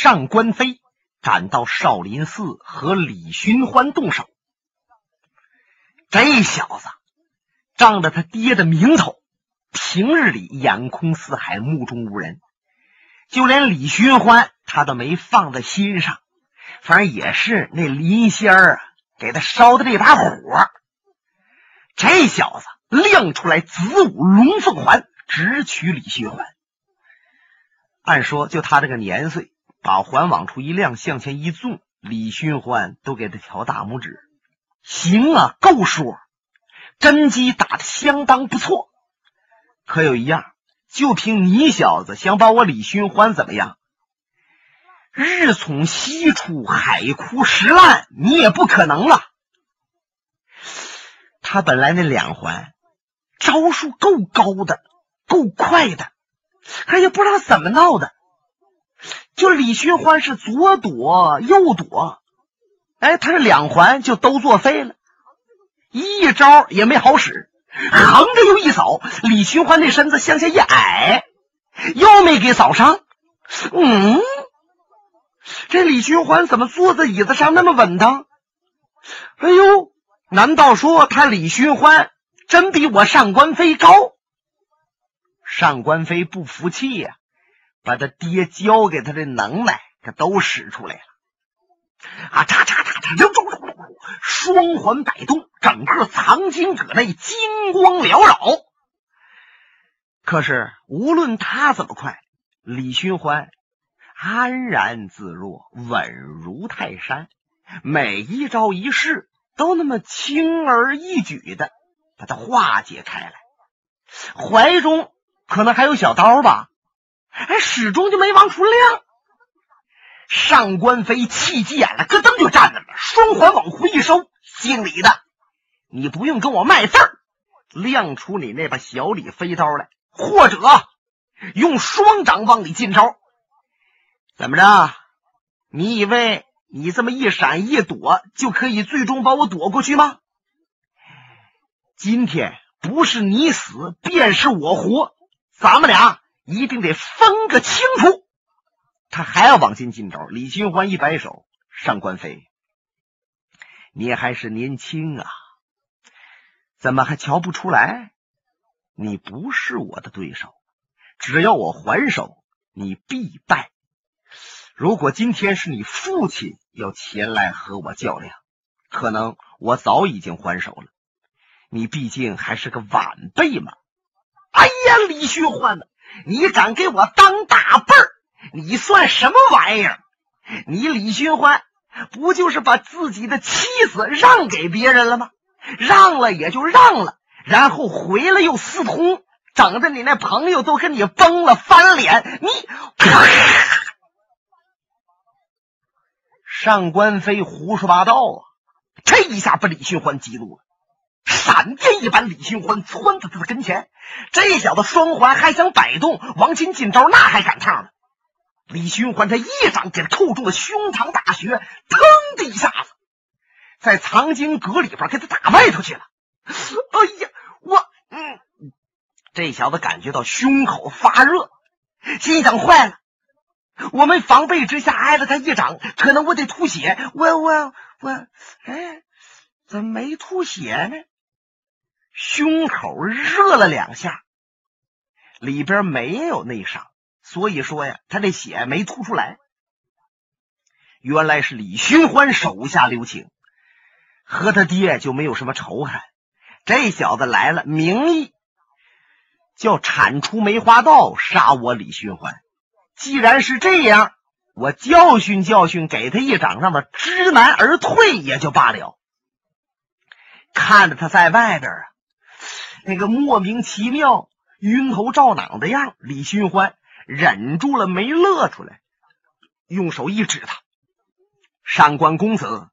上官飞赶到少林寺和李寻欢动手。这小子仗着他爹的名头，平日里眼空四海，目中无人，就连李寻欢他都没放在心上。反正也是那林仙儿，给他烧的这把火。这小子亮出来子午龙凤环，直取李寻欢。按说就他这个年岁，把环往出一亮，向前一纵，李寻欢都给他挑大拇指。行啊，够说，真机打的相当不错。可有一样，就凭你小子想把我李寻欢怎么样？日从西出，海枯石烂，你也不可能了。他本来那两环招数够高的，够快的，可也不知道怎么闹的，就李寻欢是左躲右躲，哎，他这两环就都作废了，一招也没好使，横着又一扫，李寻欢那身子向下一矮，又没给扫伤，嗯。这李寻欢怎么坐在椅子上那么稳当？哎呦，难道说他李寻欢真比我上官飞高？上官飞不服气呀，把他爹教给他的能耐可都使出来了。啊，嚓嚓嚓嚓，就双环摆动，整个藏经阁内金光缭绕。可是无论他怎么快，李寻欢。安然自若，稳如泰山，每一招一式都那么轻而易举的把它化解开来。怀中可能还有小刀吧，哎，始终就没往出亮。上官飞气急眼了，咯噔就站那了，双环往回一收，姓李的，你不用跟我卖字儿，亮出你那把小李飞刀来，或者用双掌往里进招。怎么着？你以为你这么一闪一躲就可以最终把我躲过去吗？今天不是你死便是我活，咱们俩一定得分个清楚。他还要往进进招。李寻欢一摆手：“上官飞，你还是年轻啊，怎么还瞧不出来？你不是我的对手，只要我还手，你必败。”如果今天是你父亲要前来和我较量，可能我早已经还手了。你毕竟还是个晚辈嘛。哎呀，李寻欢呐，你敢给我当大辈儿？你算什么玩意儿？你李寻欢不就是把自己的妻子让给别人了吗？让了也就让了，然后回来又私通，整的你那朋友都跟你崩了翻脸，你。上官飞胡说八道啊！这一下把李寻欢激怒了，闪电一般，李寻欢窜到他的跟前。这小子双环还想摆动，王金进招那还赶趟呢。李寻欢他一掌给他扣中了胸膛大穴，腾的一下子，在藏经阁里边给他打外头去了。哎呀，我嗯，这小子感觉到胸口发热，心想坏了。我们防备之下挨了他一掌，可能我得吐血。我我我，哎，怎么没吐血呢？胸口热了两下，里边没有内伤，所以说呀，他这血没吐出来。原来是李寻欢手下留情，和他爹就没有什么仇恨。这小子来了，名义叫铲除梅花道，杀我李寻欢。既然是这样，我教训教训，给他一掌，让他知难而退也就罢了。看着他在外边啊，那个莫名其妙、晕头胀脑的样，李寻欢忍住了没乐出来，用手一指他：“上官公子，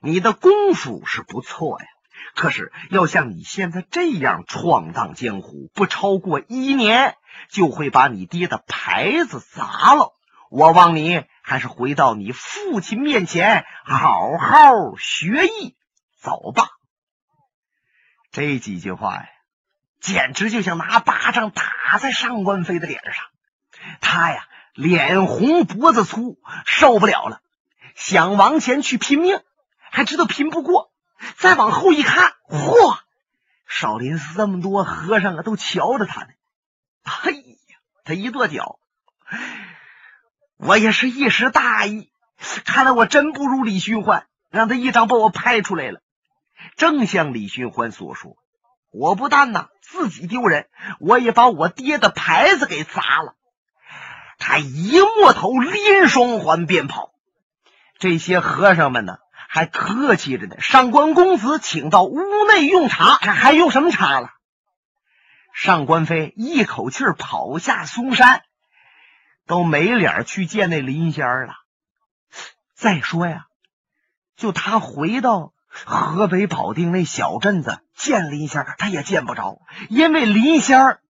你的功夫是不错呀，可是要像你现在这样闯荡江湖，不超过一年。”就会把你爹的牌子砸了。我望你还是回到你父亲面前，好好学艺。走吧。这几句话呀，简直就像拿巴掌打在上官飞的脸上。他呀，脸红脖子粗，受不了了，想往前去拼命，还知道拼不过。再往后一看，嚯！少林寺这么多和尚啊，都瞧着他呢。哎呀，他一跺脚，我也是一时大意，看来我真不如李寻欢，让他一掌把我拍出来了。正像李寻欢所说，我不但呢自己丢人，我也把我爹的牌子给砸了。他一摸头，拎双环便跑。这些和尚们呢？还客气着呢，上官公子请到屋内用茶，还用什么茶了？上官飞一口气跑下嵩山，都没脸去见那林仙儿了。再说呀，就他回到河北保定那小镇子见林仙儿，他也见不着，因为林仙儿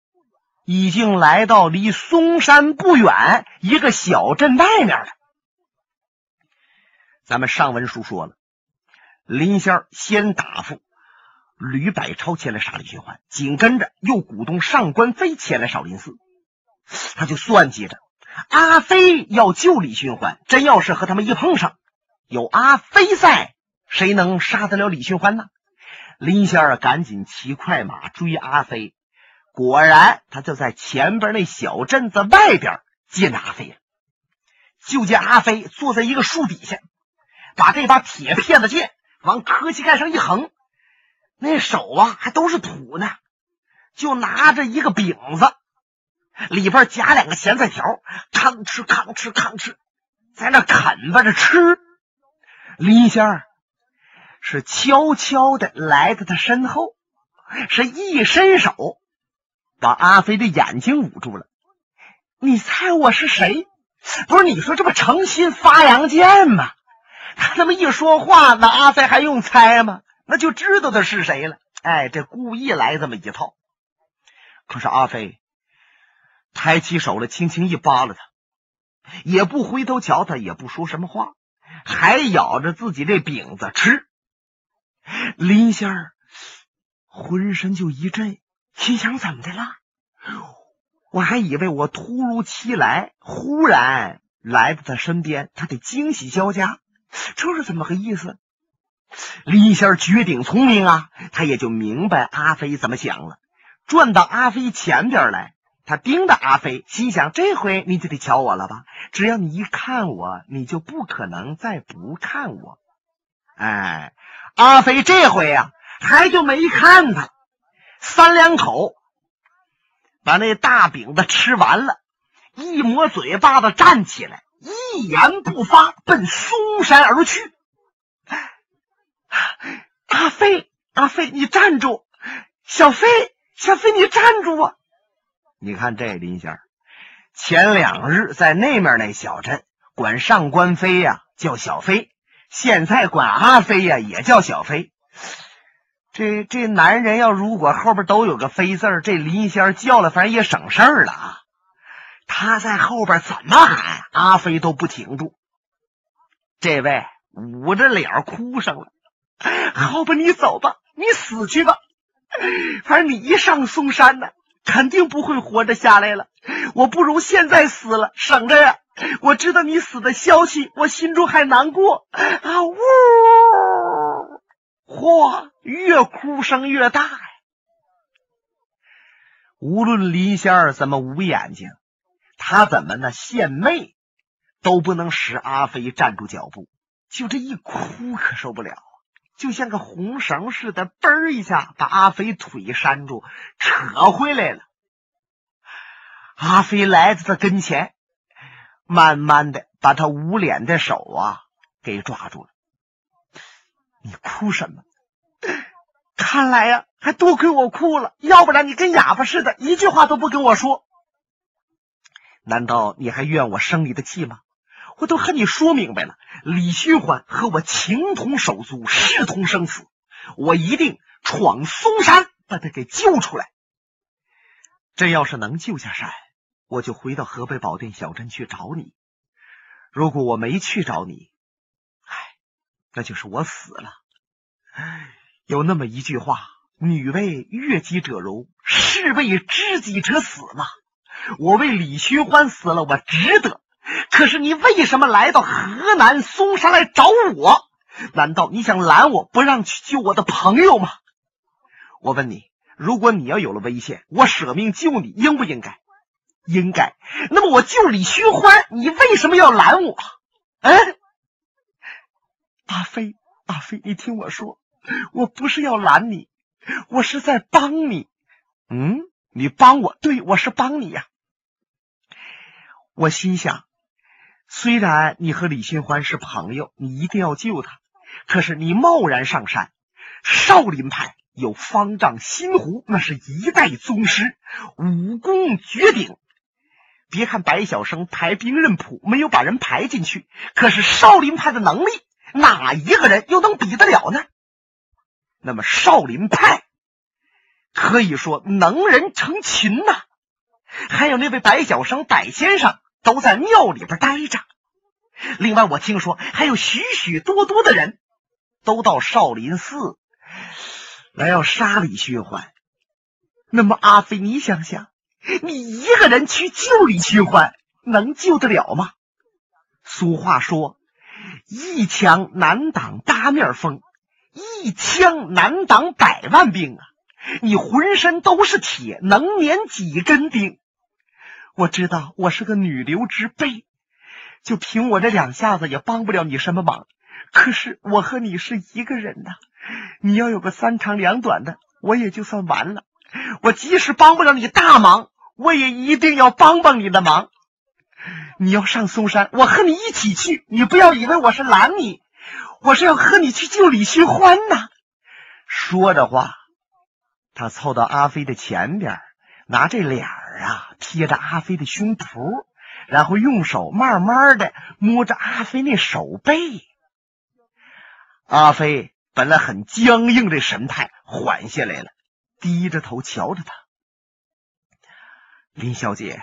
已经来到离嵩山不远一个小镇外面了。咱们上文书说了，林仙儿先答复吕百超前来杀李寻欢，紧跟着又鼓动上官飞前来少林寺。他就算计着阿飞要救李寻欢，真要是和他们一碰上，有阿飞在，谁能杀得了李寻欢呢？林仙儿赶紧骑快马追阿飞，果然他就在前边那小镇子外边见阿飞了。就见阿飞坐在一个树底下。把这把铁片子剑往磕膝盖上一横，那手啊还都是土呢，就拿着一个饼子，里边夹两个咸菜条，吭哧吭哧吭哧，在那啃吧着吃。林仙儿是悄悄的来到他身后，是一伸手把阿飞的眼睛捂住了。你猜我是谁？不是你说这不诚心发扬剑吗？他这么一说话，那阿飞还用猜吗？那就知道他是谁了。哎，这故意来这么一套。可是阿飞抬起手来，轻轻一扒拉他，也不回头瞧他，也不说什么话，还咬着自己这饼子吃。林仙儿浑身就一震，心想：怎么的了？我还以为我突如其来，忽然来到他身边，他得惊喜交加。这是怎么个意思？林仙儿绝顶聪明啊，他也就明白阿飞怎么想了。转到阿飞前边来，他盯着阿飞，心想：这回你就得瞧我了吧？只要你一看我，你就不可能再不看我。哎，阿飞这回呀，还就没看他，三两口把那大饼子吃完了，一抹嘴巴子站起来。一言不发，奔嵩山而去。阿飞，阿飞，你站住！小飞，小飞，你站住啊！你看这林仙儿，前两日在那面那小镇管上官飞呀叫小飞，现在管阿飞呀也叫小飞。这这男人要如果后边都有个飞字这林仙叫了，反正也省事儿了啊。他在后边怎么喊，阿飞都不停住。这位捂着脸哭上了。好吧，你走吧，你死去吧。反正你一上嵩山呢，肯定不会活着下来了。我不如现在死了，省着呀。我知道你死的消息，我心中还难过啊。呜，嚯，越哭声越大呀。无论林仙儿怎么捂眼睛。他怎么呢？献媚都不能使阿飞站住脚步，就这一哭可受不了，就像个红绳似的，嘣一下把阿飞腿拴住，扯回来了。阿飞来到他跟前，慢慢的把他捂脸的手啊给抓住了。你哭什么？看来呀，还多亏我哭了，要不然你跟哑巴似的，一句话都不跟我说。难道你还怨我生你的气吗？我都和你说明白了，李寻欢和我情同手足，势同生死，我一定闯嵩山把他给救出来。真要是能救下山，我就回到河北保定小镇去找你。如果我没去找你，唉，那就是我死了。有那么一句话：“女为悦己者容，士为知己者死”嘛。我为李寻欢死了，我值得。可是你为什么来到河南嵩山来找我？难道你想拦我不让去救我的朋友吗？我问你，如果你要有了危险，我舍命救你，应不应该？应该。那么我救李寻欢，你为什么要拦我？嗯，阿飞，阿飞，你听我说，我不是要拦你，我是在帮你。嗯，你帮我？对，我是帮你呀。我心想，虽然你和李寻欢是朋友，你一定要救他，可是你贸然上山，少林派有方丈心湖，那是一代宗师，武功绝顶。别看白晓生排兵刃谱没有把人排进去，可是少林派的能力，哪一个人又能比得了呢？那么少林派可以说能人成群呐。还有那位白晓生白先生都在庙里边待着。另外，我听说还有许许多多的人都到少林寺来要杀李寻欢。那么阿飞，你想想。你一个人去救李寻欢，能救得了吗？俗话说：“一枪难挡八面风，一枪难挡百万兵啊！”你浑身都是铁，能粘几根钉？我知道我是个女流之辈，就凭我这两下子也帮不了你什么忙。可是我和你是一个人呐，你要有个三长两短的，我也就算完了。我即使帮不了你大忙。我也一定要帮帮你的忙。你要上嵩山，我和你一起去。你不要以为我是拦你，我是要和你去救李寻欢呐。说着话，他凑到阿飞的前边，拿这脸儿啊贴着阿飞的胸脯，然后用手慢慢的摸着阿飞那手背。阿飞本来很僵硬的神态缓下来了，低着头瞧着他。林小姐，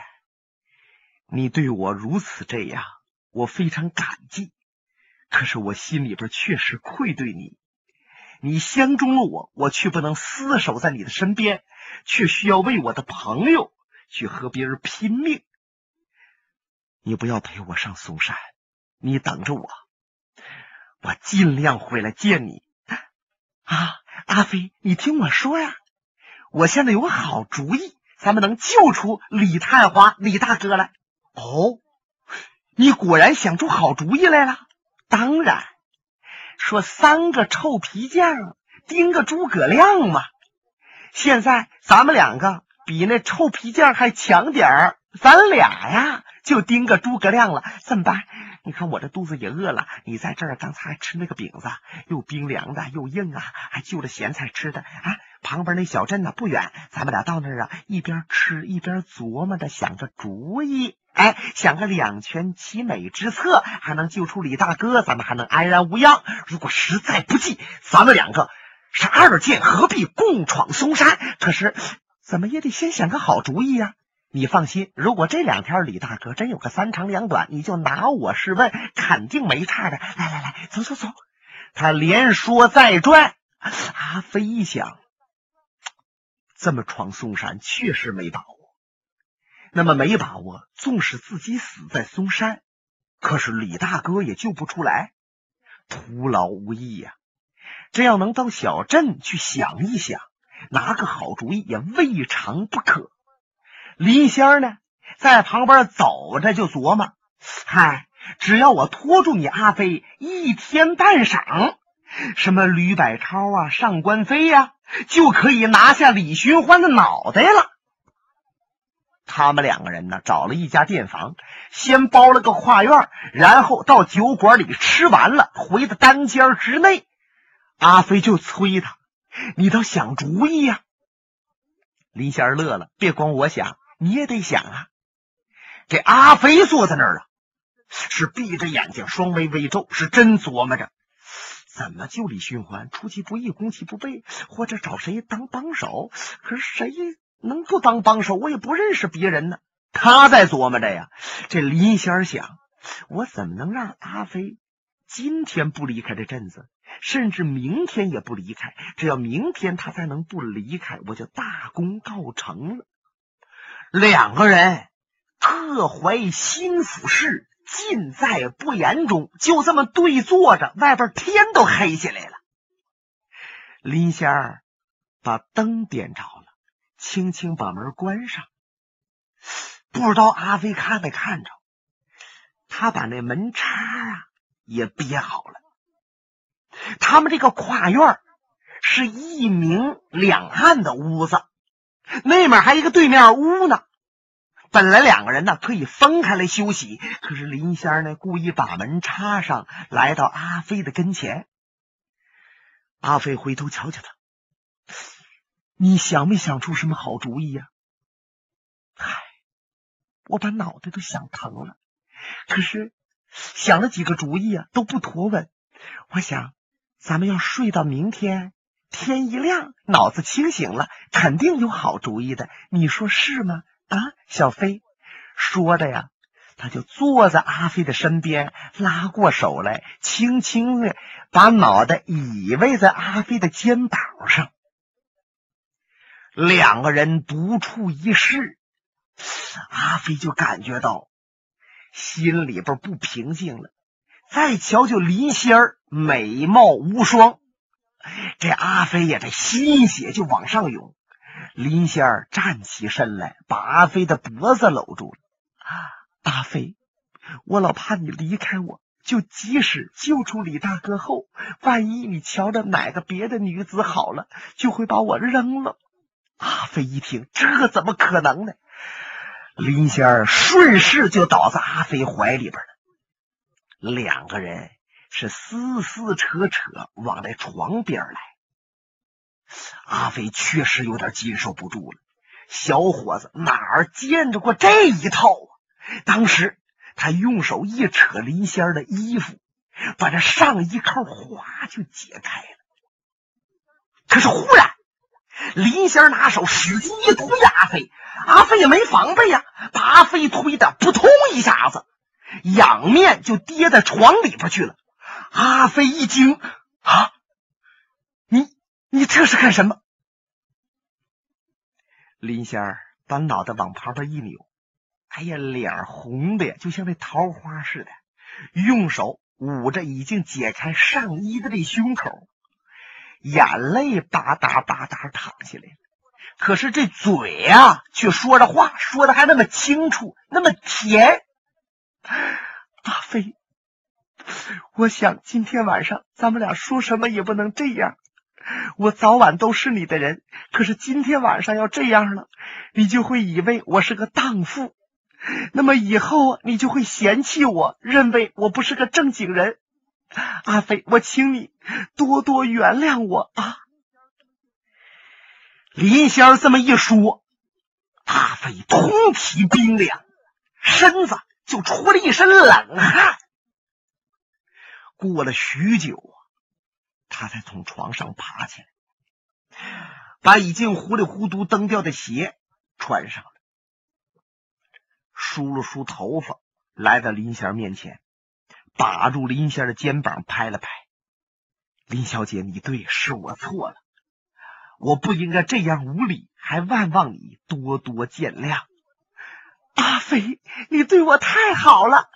你对我如此这样，我非常感激。可是我心里边确实愧对你。你相中了我，我却不能厮守在你的身边，却需要为我的朋友去和别人拼命。你不要陪我上嵩山，你等着我，我尽量回来见你。啊，阿飞，你听我说呀，我现在有个好主意。咱们能救出李探花李大哥来？哦，你果然想出好主意来了。当然，说三个臭皮匠盯个诸葛亮嘛。现在咱们两个比那臭皮匠还强点儿，咱俩呀就盯个诸葛亮了。怎么办？你看我这肚子也饿了。你在这儿刚才还吃那个饼子，又冰凉的又硬啊，还就着咸菜吃的啊。旁边那小镇呢不远，咱们俩到那儿啊，一边吃一边琢磨着想着主意，哎，想个两全其美之策，还能救出李大哥，咱们还能安然无恙。如果实在不济，咱们两个是二剑合璧，共闯嵩山。可是怎么也得先想个好主意呀！你放心，如果这两天李大哥真有个三长两短，你就拿我试问，肯定没差的。来来来，走走走。他连说再转，阿飞一想。这么闯嵩山确实没把握，那么没把握，纵使自己死在嵩山，可是李大哥也救不出来，徒劳无益呀。这要能到小镇去想一想，拿个好主意也未尝不可。林仙儿呢，在旁边走着就琢磨：嗨，只要我拖住你阿飞一天半晌，什么吕百超啊，上官飞呀。就可以拿下李寻欢的脑袋了。他们两个人呢，找了一家店房，先包了个跨院，然后到酒馆里吃完了，回到单间之内。阿飞就催他：“你倒想主意呀！”林仙乐了：“别光我想，你也得想啊。”这阿飞坐在那儿啊，是闭着眼睛，双眉微皱，是真琢磨着。怎么救李寻欢？出其不意，攻其不备，或者找谁当帮手？可是谁能不当帮手？我也不认识别人呢。他在琢磨着呀。这林仙儿想：我怎么能让阿飞今天不离开这镇子，甚至明天也不离开？只要明天他才能不离开，我就大功告成了。两个人各怀心腹事，尽在不言中。就这么对坐着，外边天都黑下来了。林仙儿把灯点着了，轻轻把门关上。不知道阿飞看没看着，他把那门插啊也别好了。他们这个跨院是一明两暗的屋子，那面还一个对面屋呢。本来两个人呢可以分开来休息，可是林仙呢故意把门插上，来到阿飞的跟前。阿飞回头瞧瞧他，你想没想出什么好主意呀？嗨。我把脑袋都想疼了，可是想了几个主意啊，都不妥稳。我想，咱们要睡到明天天一亮，脑子清醒了，肯定有好主意的。你说是吗？啊，小飞说的呀，他就坐在阿飞的身边，拉过手来，轻轻的把脑袋依偎在阿飞的肩膀上，两个人独处一室。阿飞就感觉到心里边不平静了。再瞧瞧林仙儿，美貌无双，这阿飞呀，这心血就往上涌。林仙儿站起身来，把阿飞的脖子搂住了。阿飞，我老怕你离开我，就即使救出李大哥后，万一你瞧着哪个别的女子好了，就会把我扔了。阿飞一听，这怎么可能呢？林仙儿顺势就倒在阿飞怀里边了，两个人是撕撕扯扯往那床边来。阿飞确实有点接受不住了，小伙子哪儿见着过这一套啊？当时他用手一扯林仙儿的衣服，把这上衣扣哗就解开了。可是忽然。林仙儿拿手使劲一推阿飞，阿飞也没防备呀，把阿飞推的扑通一下子，仰面就跌在床里边去了。阿飞一惊啊，你这是干什么？林仙儿把脑袋往旁边一扭，哎呀，脸红的呀，就像那桃花似的，用手捂着已经解开上衣的这胸口。眼泪吧嗒吧嗒淌下来，可是这嘴呀，却说着话，说的还那么清楚，那么甜。大飞，我想今天晚上咱们俩说什么也不能这样。我早晚都是你的人，可是今天晚上要这样了，你就会以为我是个荡妇，那么以后你就会嫌弃我，认为我不是个正经人。阿飞，我请你多多原谅我啊！林仙这么一说，阿飞通体冰凉，身子就出了一身冷汗。过了许久，他才从床上爬起来，把已经糊里糊涂蹬掉的鞋穿上了，梳了梳头发，来到林仙面前。把住林仙的肩膀，拍了拍。林小姐，你对，是我错了，我不应该这样无礼，还万望你多多见谅。阿飞，你对我太好了。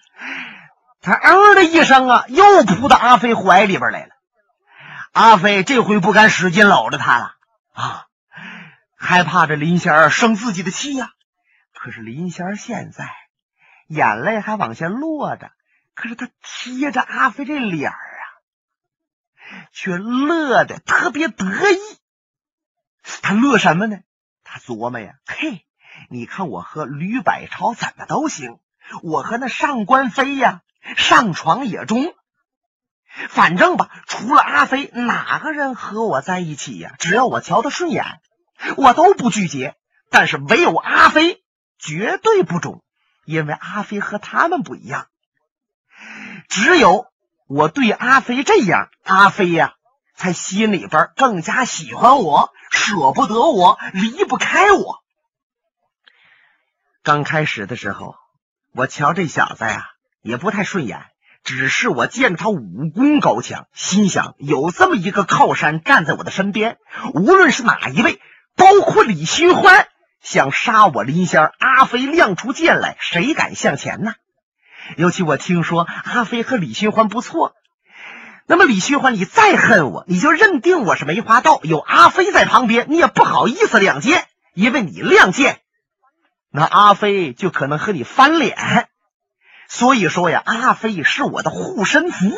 他嗯的一声啊，又扑到阿飞怀里边来了。阿飞这回不敢使劲搂着他了啊，害怕这林仙儿生自己的气呀。可是林仙儿现在眼泪还往下落着。可是他贴着阿飞这脸儿啊，却乐得特别得意。他乐什么呢？他琢磨呀，嘿，你看我和吕百超怎么都行，我和那上官飞呀，上床也中。反正吧，除了阿飞，哪个人和我在一起呀？只要我瞧他顺眼，我都不拒绝。但是唯有阿飞绝对不中，因为阿飞和他们不一样。只有我对阿飞这样，阿飞呀，才心里边更加喜欢我，舍不得我，离不开我。刚开始的时候，我瞧这小子呀，也不太顺眼。只是我见他武功高强，心想有这么一个靠山站在我的身边，无论是哪一位，包括李寻欢，想杀我林仙儿，阿飞亮出剑来，谁敢向前呢？尤其我听说阿飞和李寻欢不错，那么李寻欢，你再恨我，你就认定我是梅花道，有阿飞在旁边，你也不好意思亮剑，因为你亮剑，那阿飞就可能和你翻脸。所以说呀，阿飞是我的护身符。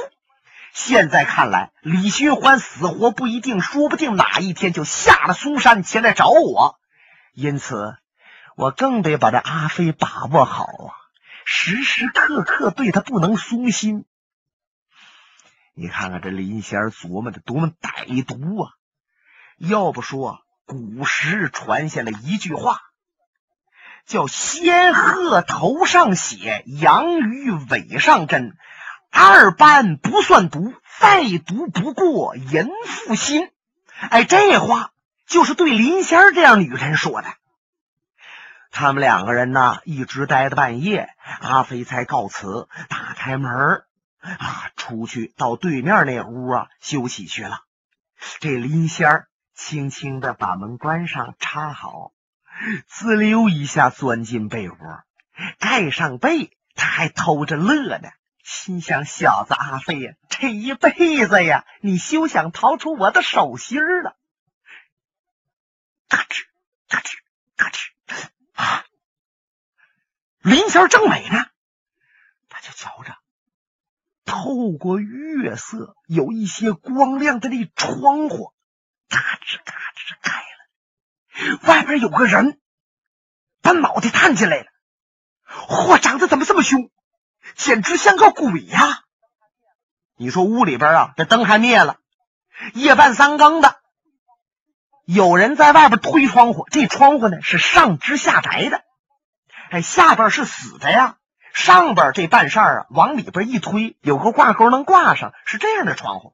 现在看来，李寻欢死活不一定，说不定哪一天就下了嵩山前来找我。因此，我更得把这阿飞把握好啊，时时刻刻对他不能松心。你看看这林仙琢磨的多么歹毒啊！要不说古时传下了一句话。叫仙鹤头上血，羊鱼尾上针，二般不算毒，再毒不过淫妇心。哎，这话就是对林仙儿这样女人说的。他们两个人呢，一直待到半夜，阿飞才告辞，打开门啊，出去到对面那屋啊休息去了。这林仙儿轻轻的把门关上，插好。滋溜一下钻进被窝，盖上被，他还偷着乐呢，心想：小子阿飞呀，这一辈子呀，你休想逃出我的手心了。嘎吱嘎吱嘎吱啊！林仙正美呢，他就瞧着，透过月色，有一些光亮的那窗户，嘎吱嘎吱开了。外边有个人，把脑袋探进来了。嚯，长得怎么这么凶？简直像个鬼呀！你说屋里边啊，这灯还灭了，夜半三更的，有人在外边推窗户。这窗户呢是上直下窄的，哎，下边是死的呀。上边这半扇啊，往里边一推，有个挂钩能挂上，是这样的窗户。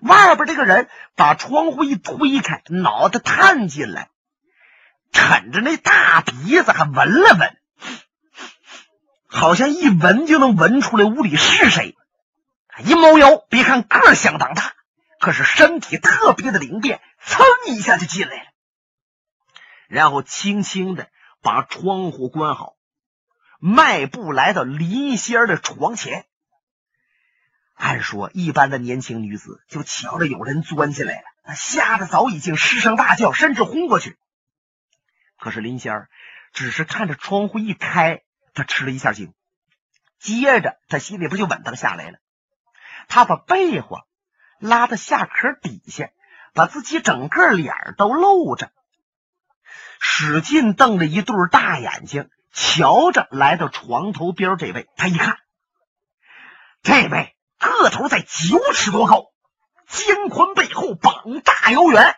外边这个人把窗户一推开，脑袋探进来。啃着那大鼻子，还闻了闻，好像一闻就能闻出来屋里是谁。一猫腰，别看个儿相当大，可是身体特别的灵便，噌一下就进来了。然后轻轻的把窗户关好，迈步来到林仙儿的床前。按说，一般的年轻女子就瞧着有人钻进来了，吓得早已经失声大叫，甚至昏过去。可是林仙儿只是看着窗户一开，他吃了一下惊，接着他心里不就稳当下来了。他把被窝拉到下壳底下，把自己整个脸都露着，使劲瞪着一对大眼睛，瞧着来到床头边这位。他一看，这位个头在九尺多高，肩宽背厚，膀大腰圆，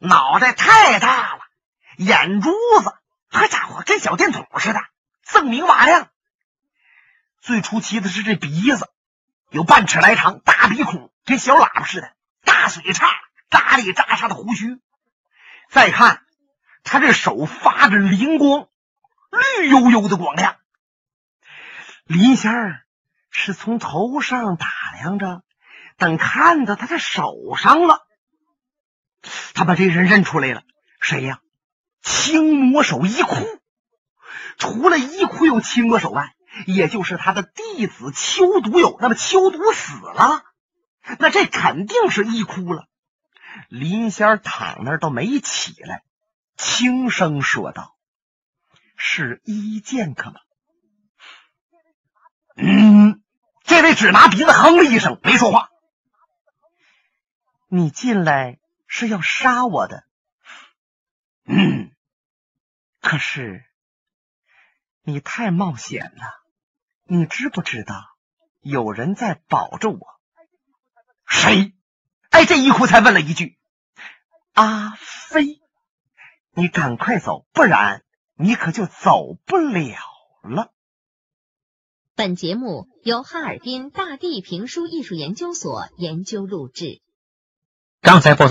脑袋太大了。眼珠子，好家伙，跟小电筒似的，锃明瓦亮。最出奇的是这鼻子，有半尺来长，大鼻孔跟小喇叭似的，大嘴叉，扎里扎沙的胡须。再看他这手发着灵光，绿油油的光亮。林仙儿是从头上打量着，等看到他的手上了，他把这人认出来了，谁呀？青魔手一哭，除了一哭有青魔手外，也就是他的弟子秋毒有。那么秋毒死了，那这肯定是一哭了。林仙躺那儿都没起来，轻声说道：“是一剑客吗？”嗯，这位只拿鼻子哼了一声，没说话。你进来是要杀我的？嗯。可是，你太冒险了。你知不知道有人在保着我？谁？哎，这一哭才问了一句：“阿飞，你赶快走，不然你可就走不了了。”本节目由哈尔滨大地评书艺术研究所研究录制。刚才播送。